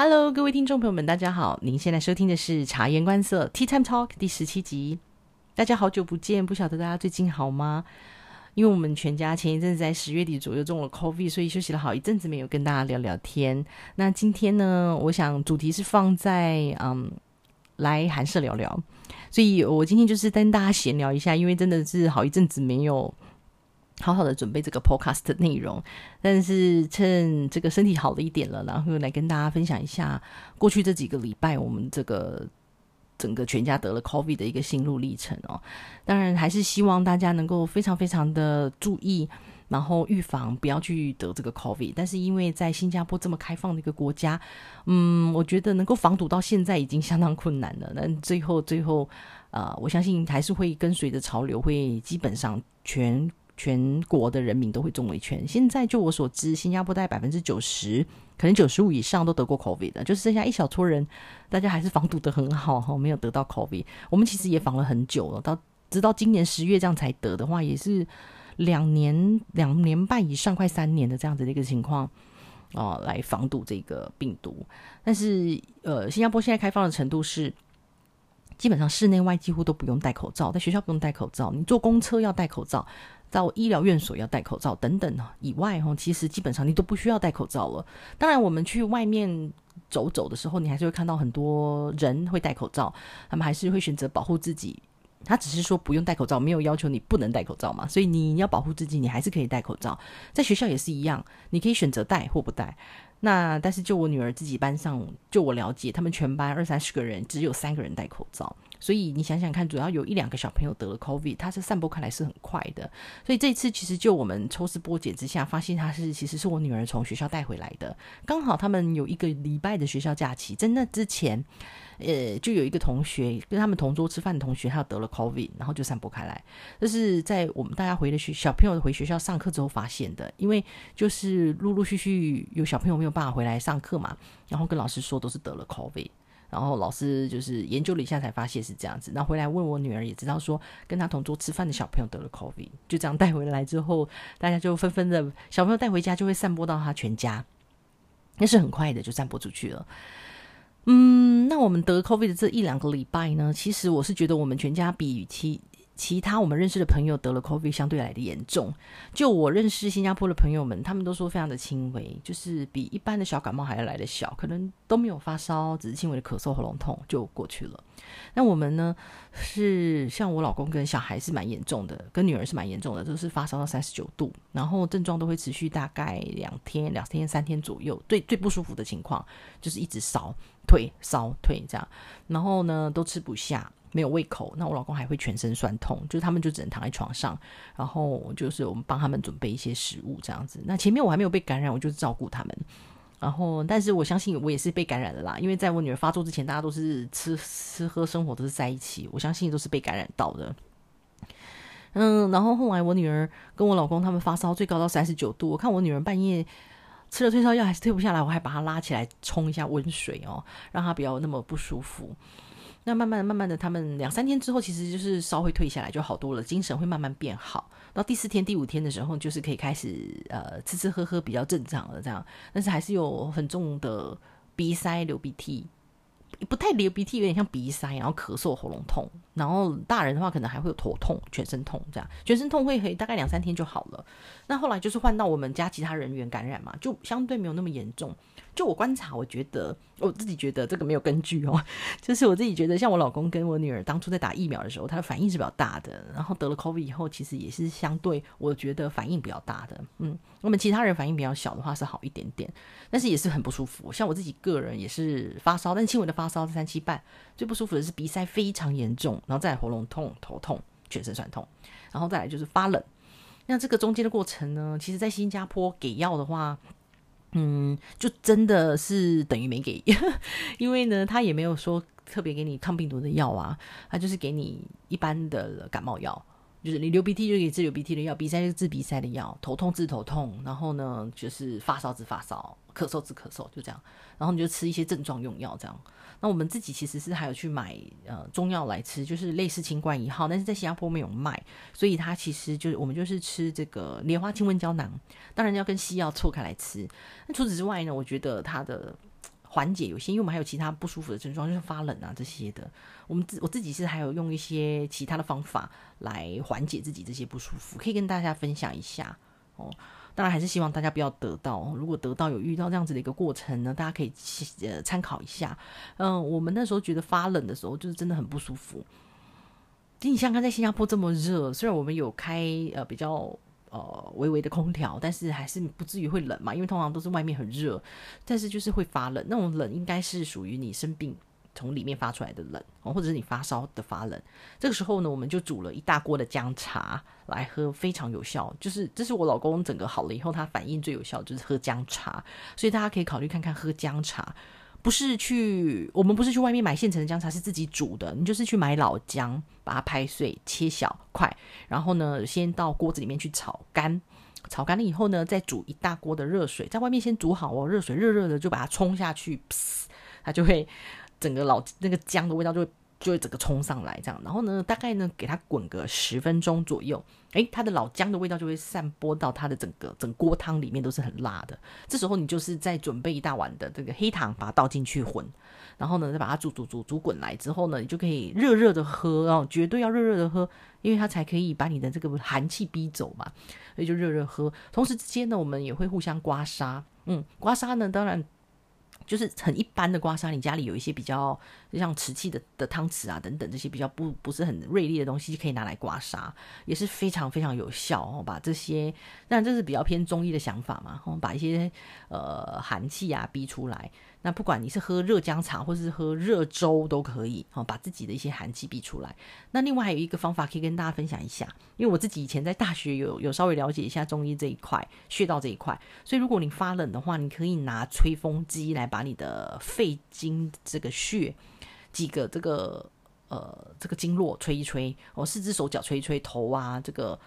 Hello，各位听众朋友们，大家好！您现在收听的是《察言观色 Tea Time Talk》第十七集。大家好久不见，不晓得大家最近好吗？因为我们全家前一阵子在十月底左右中了 COVID，所以休息了好一阵子没有跟大家聊聊天。那今天呢，我想主题是放在嗯，来寒舍聊聊。所以我今天就是跟大家闲聊一下，因为真的是好一阵子没有。好好的准备这个 podcast 的内容，但是趁这个身体好了一点了，然后来跟大家分享一下过去这几个礼拜我们这个整个全家得了 COVID 的一个心路历程哦。当然还是希望大家能够非常非常的注意，然后预防不要去得这个 COVID。但是因为在新加坡这么开放的一个国家，嗯，我觉得能够防堵到现在已经相当困难了。那最后最后，呃，我相信还是会跟随着潮流，会基本上全。全国的人民都会中一圈。现在就我所知，新加坡大概百分之九十，可能九十五以上都得过 COVID 的，就剩下一小撮人，大家还是防堵的很好哈，没有得到 COVID。我们其实也防了很久了，到直到今年十月这样才得的话，也是两年两年半以上，快三年的这样子的一个情况哦，来防堵这个病毒。但是呃，新加坡现在开放的程度是。基本上室内外几乎都不用戴口罩，在学校不用戴口罩，你坐公车要戴口罩，到医疗院所要戴口罩等等以外，其实基本上你都不需要戴口罩了。当然，我们去外面走走的时候，你还是会看到很多人会戴口罩，他们还是会选择保护自己。他只是说不用戴口罩，没有要求你不能戴口罩嘛，所以你要保护自己，你还是可以戴口罩。在学校也是一样，你可以选择戴或不戴。那但是就我女儿自己班上，就我了解，他们全班二三十个人，只有三个人戴口罩。所以你想想看，主要有一两个小朋友得了 COVID，它是散播开来是很快的。所以这次其实就我们抽丝剥茧之下，发现他是其实是我女儿从学校带回来的。刚好他们有一个礼拜的学校假期，在那之前。呃，就有一个同学跟他们同桌吃饭的同学，他得了 COVID，然后就散播开来。这是在我们大家回了学小朋友回学校上课之后发现的，因为就是陆陆续续有小朋友没有办法回来上课嘛，然后跟老师说都是得了 COVID，然后老师就是研究了一下才发现是这样子，然后回来问我女儿也知道说跟他同桌吃饭的小朋友得了 COVID，就这样带回来之后，大家就纷纷的小朋友带回家就会散播到他全家，那是很快的就散播出去了。我们得 COVID 的这一两个礼拜呢，其实我是觉得我们全家比其其他我们认识的朋友得了 COVID 相对来的严重。就我认识新加坡的朋友们，他们都说非常的轻微，就是比一般的小感冒还要来的小，可能都没有发烧，只是轻微的咳嗽、喉咙痛就过去了。那我们呢，是像我老公跟小孩是蛮严重的，跟女儿是蛮严重的，都是发烧到三十九度，然后症状都会持续大概两天、两天、三天左右。最最不舒服的情况就是一直烧。退烧退这样，然后呢都吃不下，没有胃口。那我老公还会全身酸痛，就是他们就只能躺在床上，然后就是我们帮他们准备一些食物这样子。那前面我还没有被感染，我就是照顾他们。然后，但是我相信我也是被感染的啦，因为在我女儿发作之前，大家都是吃吃喝生活都是在一起，我相信都是被感染到的。嗯，然后后来我女儿跟我老公他们发烧最高到三十九度，我看我女儿半夜。吃了退烧药还是退不下来，我还把她拉起来冲一下温水哦，让她不要那么不舒服。那慢慢的、慢慢的，他们两三天之后，其实就是稍会退下来，就好多了，精神会慢慢变好。到第四天、第五天的时候，就是可以开始呃吃吃喝喝比较正常了这样，但是还是有很重的鼻塞、流鼻涕。不太流鼻涕，有点像鼻塞，然后咳嗽、喉咙痛，然后大人的话可能还会有头痛、全身痛这样，全身痛会大概两三天就好了。那后来就是换到我们家其他人员感染嘛，就相对没有那么严重。就我观察，我觉得我自己觉得这个没有根据哦，就是我自己觉得，像我老公跟我女儿当初在打疫苗的时候，他的反应是比较大的，然后得了 COVID 以后，其实也是相对我觉得反应比较大的。嗯，我们其他人反应比较小的话是好一点点，但是也是很不舒服。像我自己个人也是发烧，但是轻微的发烧三七半，最不舒服的是鼻塞非常严重，然后再来喉咙痛、头痛、全身酸痛，然后再来就是发冷。那这个中间的过程呢，其实在新加坡给药的话。嗯，就真的是等于没给，因为呢，他也没有说特别给你抗病毒的药啊，他就是给你一般的感冒药，就是你流鼻涕就给治流鼻涕的药，鼻塞就治鼻塞的药，头痛治头痛，然后呢就是发烧治发烧，咳嗽治咳嗽，就这样，然后你就吃一些症状用药这样。那我们自己其实是还有去买呃中药来吃，就是类似清冠一号，但是在新加坡没有卖，所以它其实就是我们就是吃这个莲花清瘟胶囊，当然要跟西药错开来吃。那除此之外呢，我觉得它的缓解有些，因为我们还有其他不舒服的症状，就是发冷啊这些的。我们自我自己是还有用一些其他的方法来缓解自己这些不舒服，可以跟大家分享一下哦。当然还是希望大家不要得到，如果得到有遇到这样子的一个过程呢，大家可以呃参考一下。嗯，我们那时候觉得发冷的时候，就是真的很不舒服。你想看在新加坡这么热，虽然我们有开呃比较。呃，微微的空调，但是还是不至于会冷嘛，因为通常都是外面很热，但是就是会发冷。那种冷应该是属于你生病从里面发出来的冷，或者是你发烧的发冷。这个时候呢，我们就煮了一大锅的姜茶来喝，非常有效。就是这是我老公整个好了以后，他反应最有效就是喝姜茶，所以大家可以考虑看看喝姜茶。不是去，我们不是去外面买现成的姜茶，是自己煮的。你就是去买老姜，把它拍碎、切小块，然后呢，先到锅子里面去炒干。炒干了以后呢，再煮一大锅的热水，在外面先煮好哦，热水热热的就把它冲下去，它就会整个老那个姜的味道就会。就会整个冲上来，这样，然后呢，大概呢，给它滚个十分钟左右，诶，它的老姜的味道就会散播到它的整个整锅汤里面，都是很辣的。这时候你就是再准备一大碗的这个黑糖，把它倒进去混，然后呢，再把它煮煮煮煮滚来之后呢，你就可以热热的喝哦，绝对要热热的喝，因为它才可以把你的这个寒气逼走嘛，所以就热热喝。同时之间呢，我们也会互相刮痧，嗯，刮痧呢，当然。就是很一般的刮痧，你家里有一些比较就像瓷器的的汤匙啊等等这些比较不不是很锐利的东西，就可以拿来刮痧，也是非常非常有效哦。把这些，那这是比较偏中医的想法嘛，哦，把一些呃寒气啊逼出来。那不管你是喝热姜茶或是喝热粥都可以，哦，把自己的一些寒气逼出来。那另外还有一个方法可以跟大家分享一下，因为我自己以前在大学有有稍微了解一下中医这一块穴道这一块，所以如果你发冷的话，你可以拿吹风机来把你的肺经这个穴几个这个呃这个经络吹一吹，哦，四肢手脚吹一吹，头啊这个。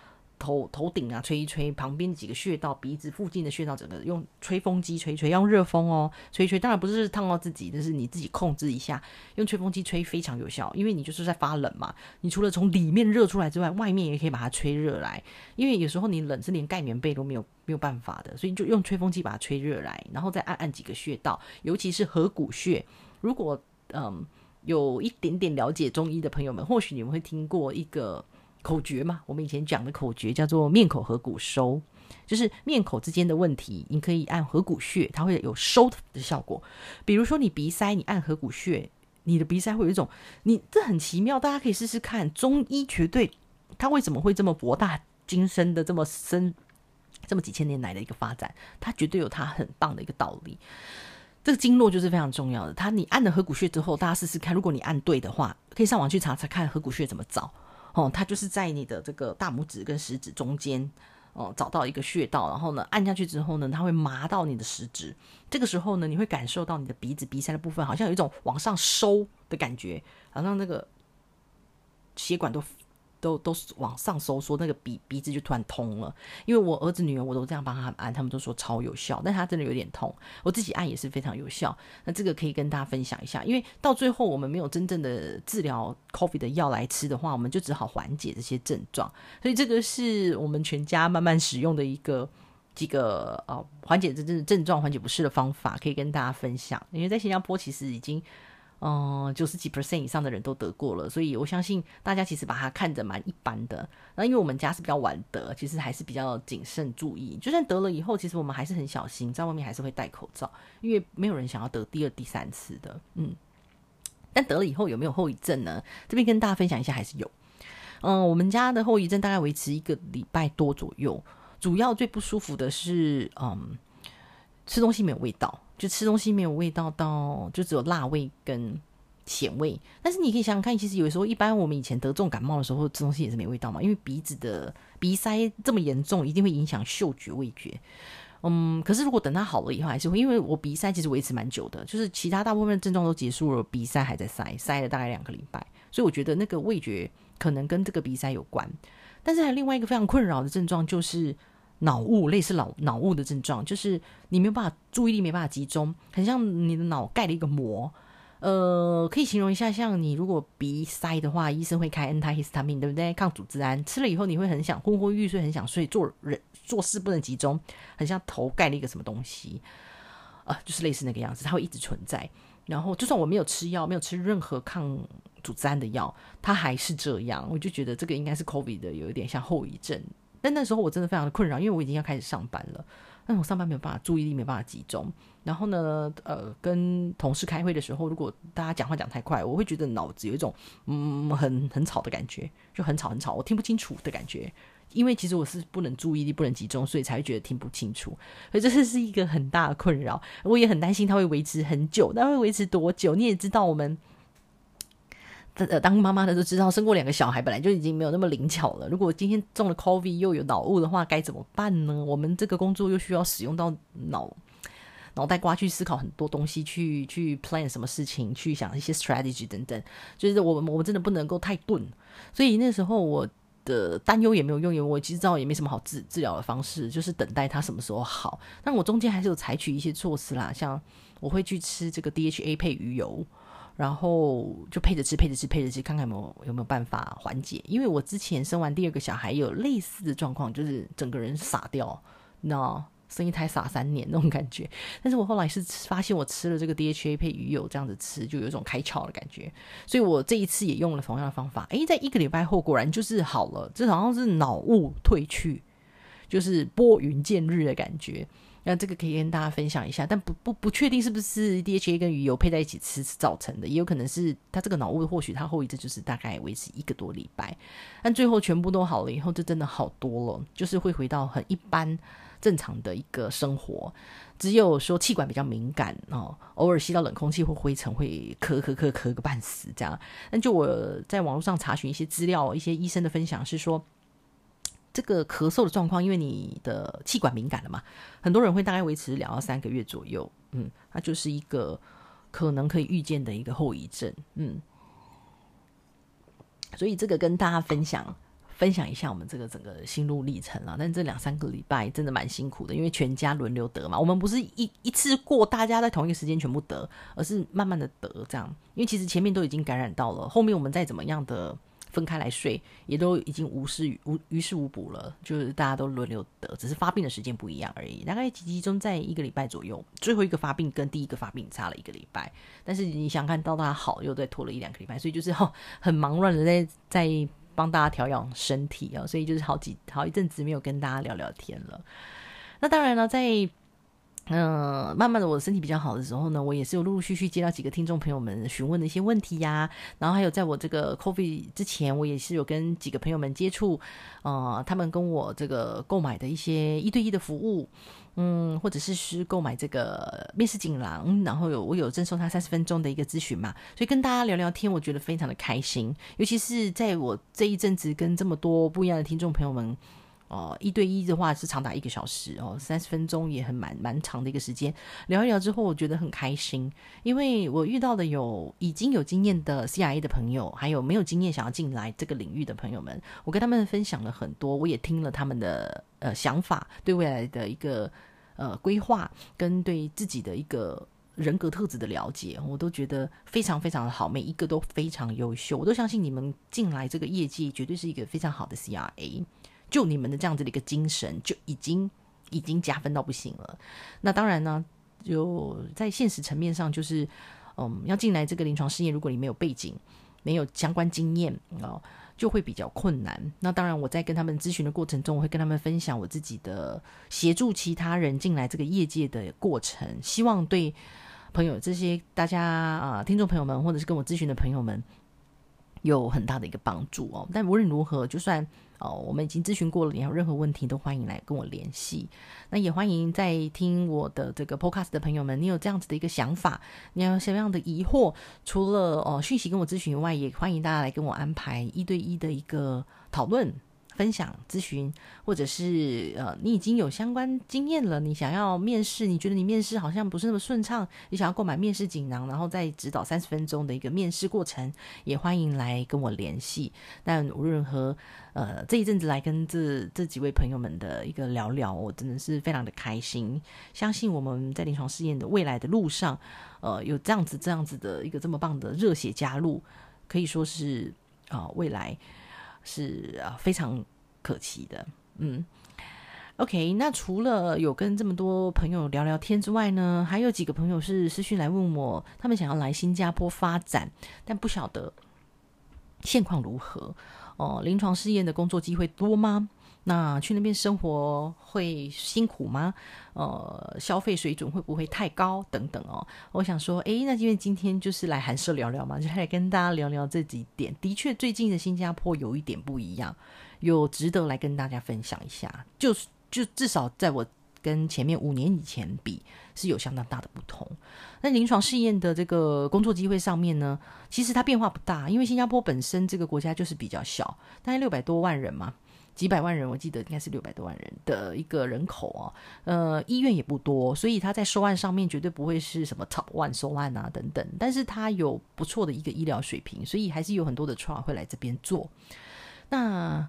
头头顶啊，吹一吹，旁边几个穴道，鼻子附近的穴道，整个用吹风机吹吹，用热风哦，吹吹。当然不是烫到自己，但是你自己控制一下，用吹风机吹非常有效，因为你就是在发冷嘛。你除了从里面热出来之外，外面也可以把它吹热来。因为有时候你冷是连盖棉被都没有没有办法的，所以就用吹风机把它吹热来，然后再按按几个穴道，尤其是合谷穴。如果嗯有一点点了解中医的朋友们，或许你们会听过一个。口诀嘛，我们以前讲的口诀叫做面口合谷收，就是面口之间的问题，你可以按合谷穴，它会有收的效果。比如说你鼻塞，你按合谷穴，你的鼻塞会有一种，你这很奇妙，大家可以试试看。中医绝对，它为什么会这么博大精深的这么深，这么几千年来的一个发展，它绝对有它很棒的一个道理。这个经络就是非常重要的，它你按了合谷穴之后，大家试试看，如果你按对的话，可以上网去查查看合谷穴怎么找。哦，它就是在你的这个大拇指跟食指中间，哦，找到一个穴道，然后呢，按下去之后呢，它会麻到你的食指。这个时候呢，你会感受到你的鼻子鼻塞的部分好像有一种往上收的感觉，好像那个血管都。都都是往上收缩，那个鼻鼻子就突然通了。因为我儿子女儿我都这样帮他按，他们都说超有效，但他真的有点痛。我自己按也是非常有效。那这个可以跟大家分享一下，因为到最后我们没有真正的治疗 coffee 的药来吃的话，我们就只好缓解这些症状。所以这个是我们全家慢慢使用的一个几个呃缓解这症症状、缓解不适的方法，可以跟大家分享。因为在新加坡其实已经。嗯，九十几 percent 以上的人都得过了，所以我相信大家其实把它看着蛮一般的。那因为我们家是比较晚得，其实还是比较谨慎注意。就算得了以后，其实我们还是很小心，在外面还是会戴口罩，因为没有人想要得第二、第三次的。嗯，但得了以后有没有后遗症呢？这边跟大家分享一下，还是有。嗯，我们家的后遗症大概维持一个礼拜多左右，主要最不舒服的是，嗯，吃东西没有味道。就吃东西没有味道，到就只有辣味跟咸味。但是你可以想想看，其实有时候一般我们以前得重感冒的时候，吃东西也是没味道嘛，因为鼻子的鼻塞这么严重，一定会影响嗅觉味觉。嗯，可是如果等它好了以后，还是会，因为我鼻塞其实维持蛮久的，就是其他大部分症状都结束了，鼻塞还在塞，塞了大概两个礼拜。所以我觉得那个味觉可能跟这个鼻塞有关。但是还有另外一个非常困扰的症状就是。脑雾类似脑脑雾的症状，就是你没有办法注意力没办法集中，很像你的脑盖了一个膜。呃，可以形容一下，像你如果鼻塞的话，医生会开 antihistamine，对不对？抗组织胺，吃了以后你会很想昏昏欲睡，很想睡，做人做事不能集中，很像头盖了一个什么东西。呃，就是类似那个样子，它会一直存在。然后就算我没有吃药，没有吃任何抗组织胺的药，它还是这样。我就觉得这个应该是 COVID 的有一点像后遗症。但那时候我真的非常的困扰，因为我已经要开始上班了，但我上班没有办法注意力没办法集中。然后呢，呃，跟同事开会的时候，如果大家讲话讲太快，我会觉得脑子有一种嗯很很吵的感觉，就很吵很吵，我听不清楚的感觉。因为其实我是不能注意力不能集中，所以才会觉得听不清楚。所以这是一个很大的困扰。我也很担心它会维持很久，那会维持多久？你也知道我们。呃，当妈妈的都知道，生过两个小孩本来就已经没有那么灵巧了。如果今天中了 COVID 又有脑雾的话，该怎么办呢？我们这个工作又需要使用到脑脑袋瓜去思考很多东西，去去 plan 什么事情，去想一些 strategy 等等。就是我们我们真的不能够太钝。所以那时候我的担忧也没有用，因为我其实知道也没什么好治治疗的方式，就是等待它什么时候好。但我中间还是有采取一些措施啦，像我会去吃这个 DHA 配鱼油。然后就配着吃，配着吃，配着吃，看看有没有有没有办法缓解。因为我之前生完第二个小孩有类似的状况，就是整个人傻掉，那生一胎傻三年那种感觉。但是我后来是发现，我吃了这个 DHA 配鱼油这样子吃，就有一种开窍的感觉。所以我这一次也用了同样的方法，诶，在一个礼拜后果然就是好了，这好像是脑雾退去，就是拨云见日的感觉。那这个可以跟大家分享一下，但不不不确定是不是 DHA 跟鱼油配在一起吃造成的，也有可能是他这个脑雾，或许他后遗症就是大概维持一个多礼拜，但最后全部都好了以后，就真的好多了，就是会回到很一般正常的一个生活，只有说气管比较敏感哦，偶尔吸到冷空气或灰尘会咳咳咳咳个半死这样。但就我在网络上查询一些资料，一些医生的分享是说。这个咳嗽的状况，因为你的气管敏感了嘛，很多人会大概维持两到三个月左右，嗯，它就是一个可能可以预见的一个后遗症，嗯，所以这个跟大家分享分享一下我们这个整个心路历程了。但这两三个礼拜真的蛮辛苦的，因为全家轮流得嘛，我们不是一一次过大家在同一个时间全部得，而是慢慢的得这样，因为其实前面都已经感染到了，后面我们再怎么样的。分开来睡，也都已经无事无于事无补了，就是大家都轮流得，只是发病的时间不一样而已，大概集集中在一个礼拜左右。最后一个发病跟第一个发病差了一个礼拜，但是你想看到他好，又再拖了一两个礼拜，所以就是哈 很忙乱的在在帮大家调养身体啊，所以就是好几好一阵子没有跟大家聊聊天了。那当然了，在。嗯，慢慢的，我身体比较好的时候呢，我也是有陆陆续续接到几个听众朋友们询问的一些问题呀。然后还有在我这个 COVID 之前，我也是有跟几个朋友们接触，呃，他们跟我这个购买的一些一对一的服务，嗯，或者是是购买这个面试锦囊，然后有我有赠送他三十分钟的一个咨询嘛，所以跟大家聊聊天，我觉得非常的开心。尤其是在我这一阵子跟这么多不一样的听众朋友们。哦，一对一的话是长达一个小时哦，三十分钟也很蛮蛮长的一个时间。聊一聊之后，我觉得很开心，因为我遇到的有已经有经验的 CIA 的朋友，还有没有经验想要进来这个领域的朋友们，我跟他们分享了很多，我也听了他们的呃想法，对未来的一个呃规划，跟对自己的一个人格特质的了解，我都觉得非常非常的好，每一个都非常优秀，我都相信你们进来这个业界绝对是一个非常好的 CIA。就你们的这样子的一个精神，就已经已经加分到不行了。那当然呢，就在现实层面上，就是嗯，要进来这个临床试验，如果你没有背景、没有相关经验啊，就会比较困难。那当然，我在跟他们咨询的过程中，我会跟他们分享我自己的协助其他人进来这个业界的过程，希望对朋友这些大家啊，听众朋友们，或者是跟我咨询的朋友们。有很大的一个帮助哦，但无论如何，就算哦，我们已经咨询过了，你有任何问题都欢迎来跟我联系。那也欢迎在听我的这个 podcast 的朋友们，你有这样子的一个想法，你有什么样的疑惑，除了哦讯息跟我咨询以外，也欢迎大家来跟我安排一对一的一个讨论。分享咨询，或者是呃，你已经有相关经验了，你想要面试，你觉得你面试好像不是那么顺畅，你想要购买面试锦囊，然后再指导三十分钟的一个面试过程，也欢迎来跟我联系。但无论如何，呃，这一阵子来跟这这几位朋友们的一个聊聊，我真的是非常的开心。相信我们在临床试验的未来的路上，呃，有这样子这样子的一个这么棒的热血加入，可以说是啊，未来。是啊，非常可期的。嗯 OK，那除了有跟这么多朋友聊聊天之外呢，还有几个朋友是私讯来问我，他们想要来新加坡发展，但不晓得现况如何哦。临床试验的工作机会多吗？那去那边生活会辛苦吗？呃，消费水准会不会太高？等等哦。我想说，诶，那因为今天就是来寒舍聊聊嘛，就来跟大家聊聊这几点。的确，最近的新加坡有一点不一样，有值得来跟大家分享一下，就是。就至少在我跟前面五年以前比，是有相当大的不同。那临床试验的这个工作机会上面呢，其实它变化不大，因为新加坡本身这个国家就是比较小，大概六百多万人嘛，几百万人，我记得应该是六百多万人的一个人口啊。呃，医院也不多，所以他在收案上面绝对不会是什么 top one 收案啊等等。但是它有不错的一个医疗水平，所以还是有很多的 trial 会来这边做。那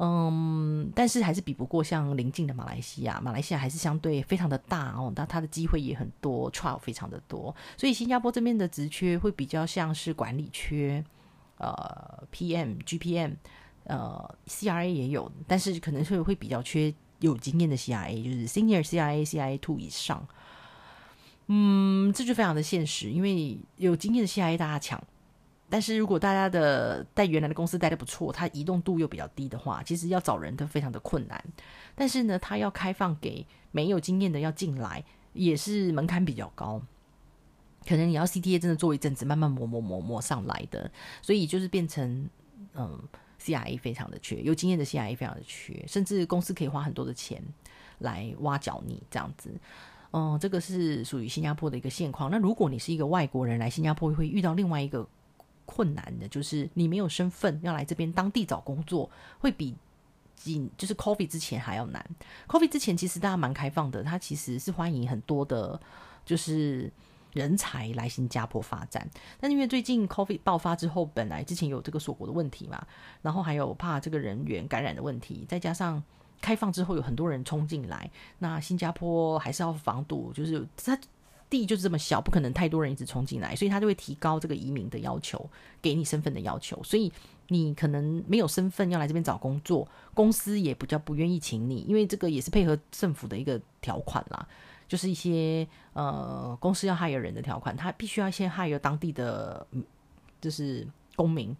嗯，但是还是比不过像邻近的马来西亚，马来西亚还是相对非常的大哦，那它的机会也很多，trial 非常的多，所以新加坡这边的职缺会比较像是管理缺，呃，PM、GPM，呃，CRA 也有，但是可能是会比较缺有经验的 CRA，就是 Senior CRA、CRA Two 以上。嗯，这就非常的现实，因为有经验的 CRA 大家抢。但是如果大家的在原来的公司待的不错，它移动度又比较低的话，其实要找人都非常的困难。但是呢，它要开放给没有经验的要进来，也是门槛比较高。可能你要 CTA 真的做一阵子，慢慢磨磨磨磨上来的，所以就是变成嗯，CIA 非常的缺，有经验的 CIA 非常的缺，甚至公司可以花很多的钱来挖角你这样子。嗯，这个是属于新加坡的一个现况。那如果你是一个外国人来新加坡，会遇到另外一个。困难的就是你没有身份要来这边当地找工作，会比几就是 Coffee 之前还要难。Coffee 之前其实大家蛮开放的，它其实是欢迎很多的，就是人才来新加坡发展。但因为最近 Coffee 爆发之后，本来之前有这个锁国的问题嘛，然后还有怕这个人员感染的问题，再加上开放之后有很多人冲进来，那新加坡还是要防堵，就是它。地就是这么小，不可能太多人一直冲进来，所以他就会提高这个移民的要求，给你身份的要求。所以你可能没有身份要来这边找工作，公司也比较不愿意请你，因为这个也是配合政府的一个条款啦，就是一些呃公司要 hire 人的条款，他必须要先 hire 当地的，就是公民，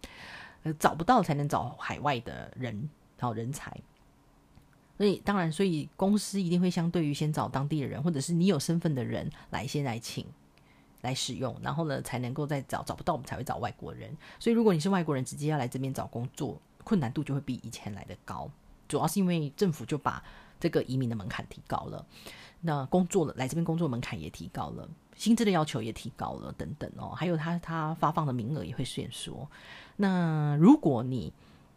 呃找不到才能找海外的人，好人才。所以当然，所以公司一定会相对于先找当地的人，或者是你有身份的人来先来请来使用，然后呢才能够再找找不到，我们才会找外国人。所以如果你是外国人，直接要来这边找工作，困难度就会比以前来的高。主要是因为政府就把这个移民的门槛提高了，那工作了来这边工作门槛也提高了，薪资的要求也提高了，等等哦，还有他他发放的名额也会限缩。那如果你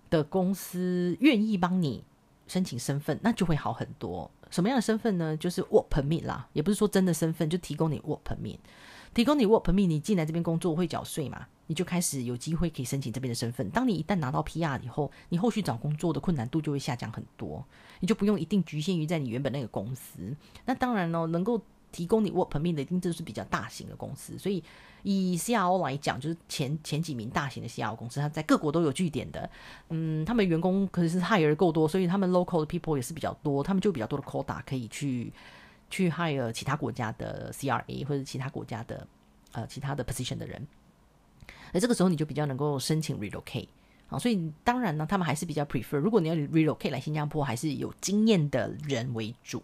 的公司愿意帮你。申请身份那就会好很多。什么样的身份呢？就是 work permit 啦，也不是说真的身份，就提供你 work permit，提供你 work permit，你进来这边工作会缴税嘛？你就开始有机会可以申请这边的身份。当你一旦拿到 PR 以后，你后续找工作的困难度就会下降很多，你就不用一定局限于在你原本那个公司。那当然喽，能够提供你 work permit 的一定都是比较大型的公司，所以。以 CRO 来讲，就是前前几名大型的 CRO 公司，它在各国都有据点的。嗯，他们员工可是 hire 够多，所以他们 local 的 people 也是比较多，他们就比较多的 quota 可以去去 hire 其他国家的 CRA 或者其他国家的呃其他的 position 的人。那这个时候你就比较能够申请 relocate 啊，所以当然呢，他们还是比较 prefer，如果你要 relocate 来新加坡，还是有经验的人为主。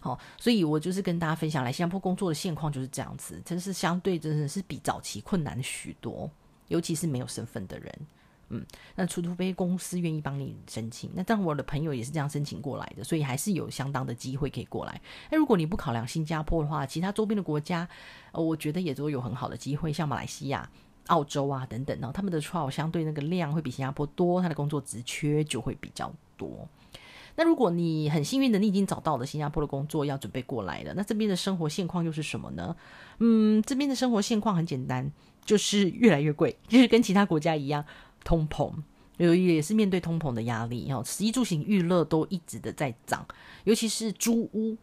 好，所以我就是跟大家分享来新加坡工作的现况就是这样子，真是相对真的是比早期困难许多，尤其是没有身份的人，嗯，那除非公司愿意帮你申请，那但我的朋友也是这样申请过来的，所以还是有相当的机会可以过来。那如果你不考量新加坡的话，其他周边的国家，呃，我觉得也都有很好的机会，像马来西亚、澳洲啊等等呢，他们的抽相对那个量会比新加坡多，他的工作职缺就会比较多。那如果你很幸运的，你已经找到了新加坡的工作，要准备过来了，那这边的生活现况又是什么呢？嗯，这边的生活现况很简单，就是越来越贵，就是跟其他国家一样，通膨，有也是面对通膨的压力，哦，食衣住行娱乐都一直的在涨，尤其是租屋，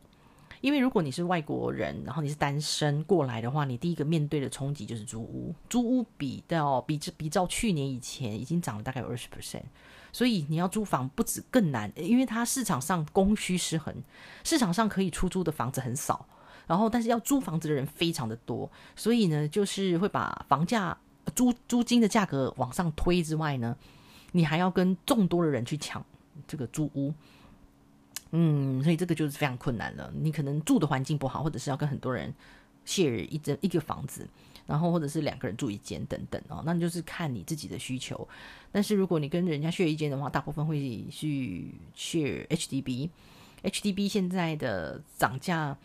因为如果你是外国人，然后你是单身过来的话，你第一个面对的冲击就是租屋，租屋比到比比照去年以前已经涨了大概有二十 percent，所以你要租房不止更难，因为它市场上供需失衡，市场上可以出租的房子很少，然后但是要租房子的人非常的多，所以呢，就是会把房价租租金的价格往上推之外呢，你还要跟众多的人去抢这个租屋。嗯，所以这个就是非常困难了。你可能住的环境不好，或者是要跟很多人 share 一间一个房子，然后或者是两个人住一间等等哦，那就是看你自己的需求。但是如果你跟人家 share 一间的话，大部分会去 share HDB，HDB 现在的涨价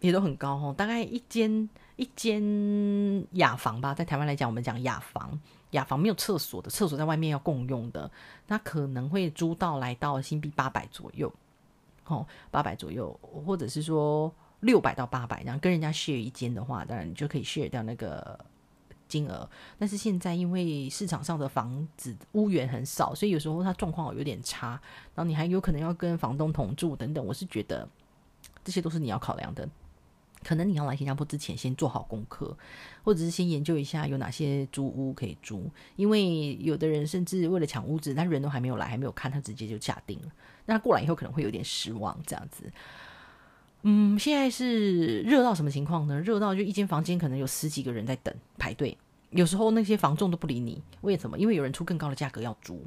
也都很高哦，大概一间一间雅房吧，在台湾来讲，我们讲雅房。雅房没有厕所的，厕所在外面要共用的，那可能会租到来到新币八百左右，哦，八百左右，或者是说六百到八百，然后跟人家 share 一间的话，当然你就可以 share 掉那个金额。但是现在因为市场上的房子屋源很少，所以有时候它状况有点差，然后你还有可能要跟房东同住等等。我是觉得这些都是你要考量的。可能你要来新加坡之前，先做好功课，或者是先研究一下有哪些租屋可以租。因为有的人甚至为了抢屋子，他人都还没有来，还没有看，他直接就下定了。那过来以后可能会有点失望，这样子。嗯，现在是热到什么情况呢？热到就一间房间可能有十几个人在等排队，有时候那些房仲都不理你，为什么？因为有人出更高的价格要租。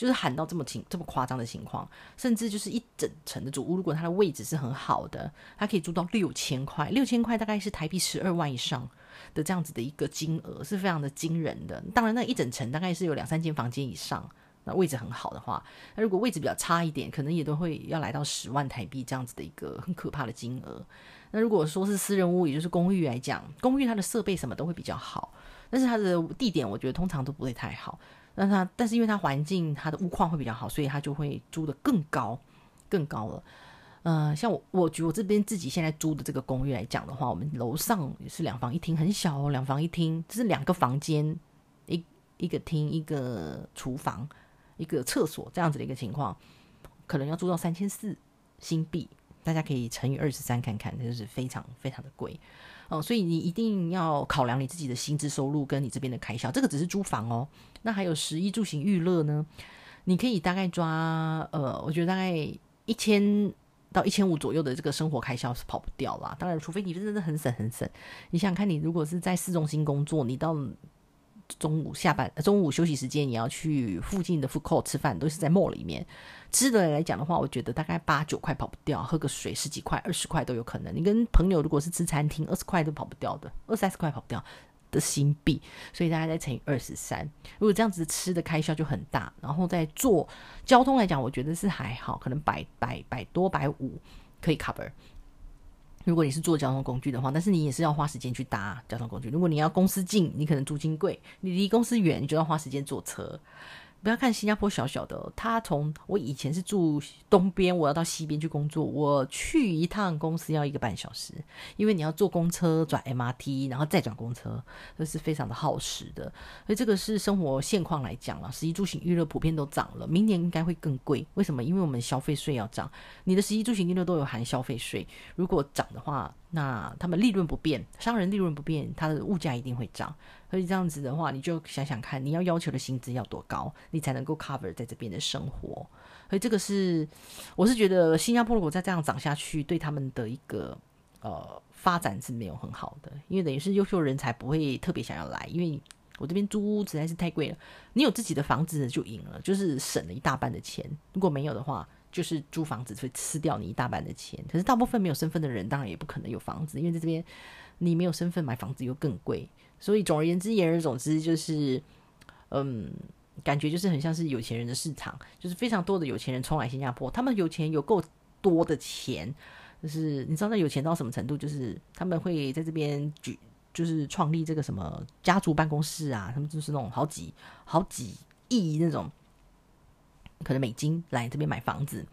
就是喊到这么情这么夸张的情况，甚至就是一整层的主屋，如果它的位置是很好的，它可以租到六千块，六千块大概是台币十二万以上的这样子的一个金额，是非常的惊人的。当然，那一整层大概是有两三间房间以上，那位置很好的话，那如果位置比较差一点，可能也都会要来到十万台币这样子的一个很可怕的金额。那如果说是私人屋，也就是公寓来讲，公寓它的设备什么都会比较好，但是它的地点我觉得通常都不会太好。那它，但是因为它环境，它的屋况会比较好，所以它就会租的更高，更高了。嗯，像我，我举我这边自己现在租的这个公寓来讲的话，我们楼上也是两房一厅，很小哦，两房一厅，这是两个房间，一一个厅，一个厨房，一个厕所这样子的一个情况，可能要租到三千四新币，大家可以乘以二十三看看，那就是非常非常的贵。哦，所以你一定要考量你自己的薪资收入跟你这边的开销，这个只是租房哦。那还有食衣住行娱乐呢？你可以大概抓，呃，我觉得大概一千到一千五左右的这个生活开销是跑不掉啦。当然，除非你真的很省很省。你想看，你如果是在市中心工作，你到。中午下班，中午休息时间也要去附近的 food court 吃饭，都是在 mall 里面吃的来讲的话，我觉得大概八九块跑不掉，喝个水十几块、二十块都有可能。你跟朋友如果是吃餐厅，二十块都跑不掉的，二三十块跑不掉的新币，所以大家再乘以二十三，如果这样子吃的开销就很大。然后在做交通来讲，我觉得是还好，可能百百百多百五可以 cover。如果你是坐交通工具的话，但是你也是要花时间去搭交通工具。如果你要公司近，你可能租金贵；你离公司远，你就要花时间坐车。不要看新加坡小小的，它从我以前是住东边，我要到西边去工作，我去一趟公司要一个半小时，因为你要坐公车转 MRT，然后再转公车，这是非常的耗时的。所以这个是生活现况来讲了，十一住行娱乐普遍都涨了，明年应该会更贵。为什么？因为我们消费税要涨，你的十一住行娱乐都有含消费税，如果涨的话，那他们利润不变，商人利润不变，它的物价一定会涨。所以这样子的话，你就想想看，你要要求的薪资要多高，你才能够 cover 在这边的生活。所以这个是，我是觉得新加坡如果再这样涨下去，对他们的一个呃发展是没有很好的，因为等于是优秀人才不会特别想要来，因为我这边租实在是太贵了。你有自己的房子就赢了，就是省了一大半的钱。如果没有的话，就是租房子会吃掉你一大半的钱。可是大部分没有身份的人，当然也不可能有房子，因为在这边你没有身份买房子又更贵。所以总而言之，言而总之就是，嗯，感觉就是很像是有钱人的市场，就是非常多的有钱人冲来新加坡，他们有钱有够多的钱，就是你知道那有钱到什么程度？就是他们会在这边举，就是创立这个什么家族办公室啊，他们就是那种好几好几亿那种，可能美金来这边买房子，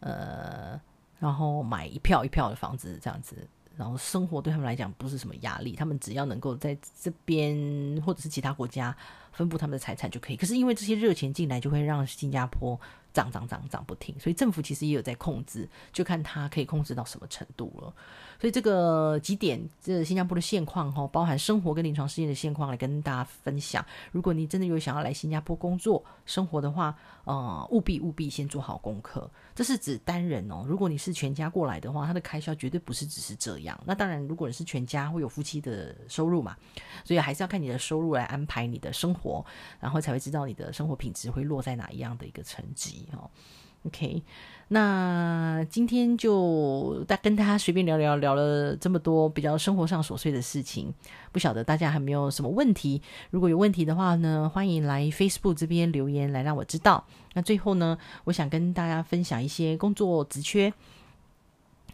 呃，然后买一票一票的房子这样子。然后生活对他们来讲不是什么压力，他们只要能够在这边或者是其他国家分布他们的财产就可以。可是因为这些热钱进来，就会让新加坡。涨涨涨涨不停，所以政府其实也有在控制，就看他可以控制到什么程度了。所以这个几点，这新加坡的现况哈，包含生活跟临床试验的现况来跟大家分享。如果你真的有想要来新加坡工作生活的话，呃，务必务必先做好功课。这是指单人哦，如果你是全家过来的话，他的开销绝对不是只是这样。那当然，如果你是全家，会有夫妻的收入嘛，所以还是要看你的收入来安排你的生活，然后才会知道你的生活品质会落在哪一样的一个层级哦。OK，那今天就大跟大家随便聊聊，聊了这么多比较生活上琐碎的事情，不晓得大家还没有什么问题？如果有问题的话呢，欢迎来 Facebook 这边留言来让我知道。那最后呢，我想跟大家分享一些工作职缺。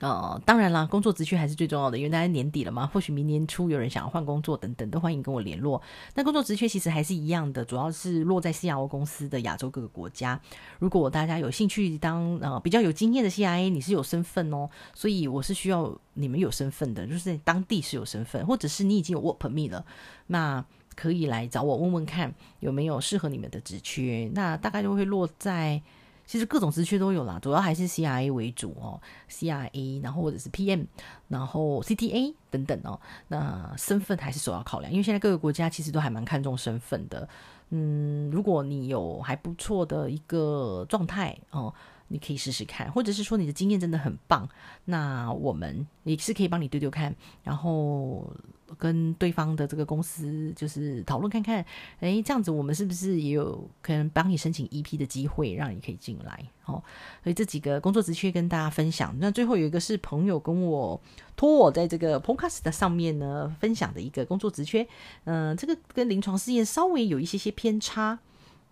呃，当然啦，工作职缺还是最重要的，因为大家年底了嘛，或许明年初有人想要换工作等等，都欢迎跟我联络。那工作职缺其实还是一样的，主要是落在 CRO 公司的亚洲各个国家。如果大家有兴趣当呃比较有经验的 CIA，你是有身份哦，所以我是需要你们有身份的，就是在当地是有身份，或者是你已经有 work permit 了，那可以来找我问问看有没有适合你们的职缺。那大概就会落在。其实各种职缺都有啦，主要还是 C R A 为主哦，C R A，然后或者是 P M，然后 C T A 等等哦。那身份还是首要考量，因为现在各个国家其实都还蛮看重身份的。嗯，如果你有还不错的一个状态哦。你可以试试看，或者是说你的经验真的很棒，那我们也是可以帮你丢丢看，然后跟对方的这个公司就是讨论看看，诶，这样子我们是不是也有可能帮你申请 EP 的机会，让你可以进来？哦，所以这几个工作职缺跟大家分享。那最后有一个是朋友跟我托我在这个 Podcast 上面呢分享的一个工作职缺，嗯，这个跟临床试验稍微有一些些偏差，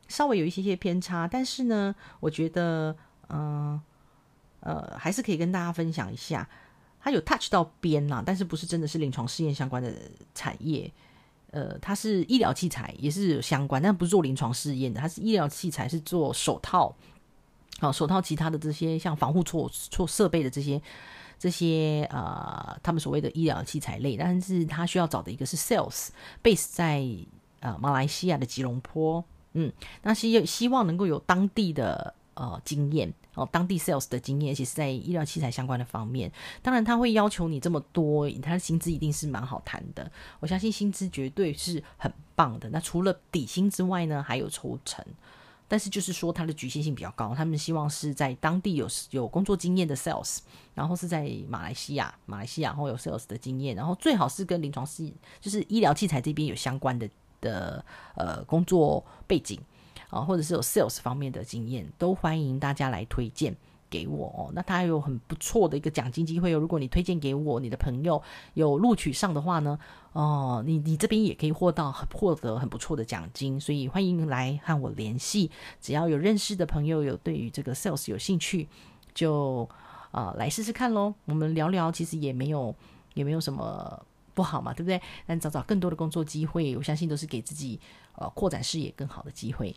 稍微有一些些偏差，但是呢，我觉得。嗯，呃，还是可以跟大家分享一下，它有 touch 到边啦，但是不是真的是临床试验相关的产业？呃，它是医疗器材，也是有相关，但不是做临床试验的，它是医疗器材，是做手套，好，手套其他的这些像防护措措设备的这些这些呃，他们所谓的医疗器材类，但是他需要找的一个是 sales base 在呃马来西亚的吉隆坡，嗯，那希希望能够有当地的。呃，经验哦，当地 sales 的经验，其实在医疗器材相关的方面，当然他会要求你这么多，他的薪资一定是蛮好谈的。我相信薪资绝对是很棒的。那除了底薪之外呢，还有抽成，但是就是说它的局限性比较高。他们希望是在当地有有工作经验的 sales，然后是在马来西亚，马来西亚然后有 sales 的经验，然后最好是跟临床是就是医疗器材这边有相关的的呃工作背景。啊，或者是有 sales 方面的经验，都欢迎大家来推荐给我哦。那他有很不错的一个奖金机会哦。如果你推荐给我，你的朋友有录取上的话呢，哦，你你这边也可以获到获得很不错的奖金。所以欢迎来和我联系，只要有认识的朋友有对于这个 sales 有兴趣，就啊来试试看喽。我们聊聊，其实也没有也没有什么不好嘛，对不对？但找找更多的工作机会，我相信都是给自己呃扩展视野更好的机会。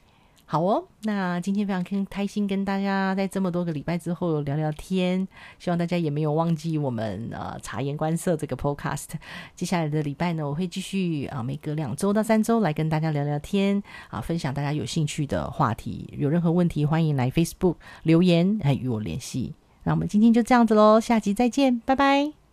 好哦，那今天非常开开心跟大家在这么多个礼拜之后聊聊天，希望大家也没有忘记我们呃察言观色这个 podcast。接下来的礼拜呢，我会继续啊，每隔两周到三周来跟大家聊聊天啊，分享大家有兴趣的话题。有任何问题，欢迎来 Facebook 留言来与我联系。那我们今天就这样子喽，下集再见，拜拜。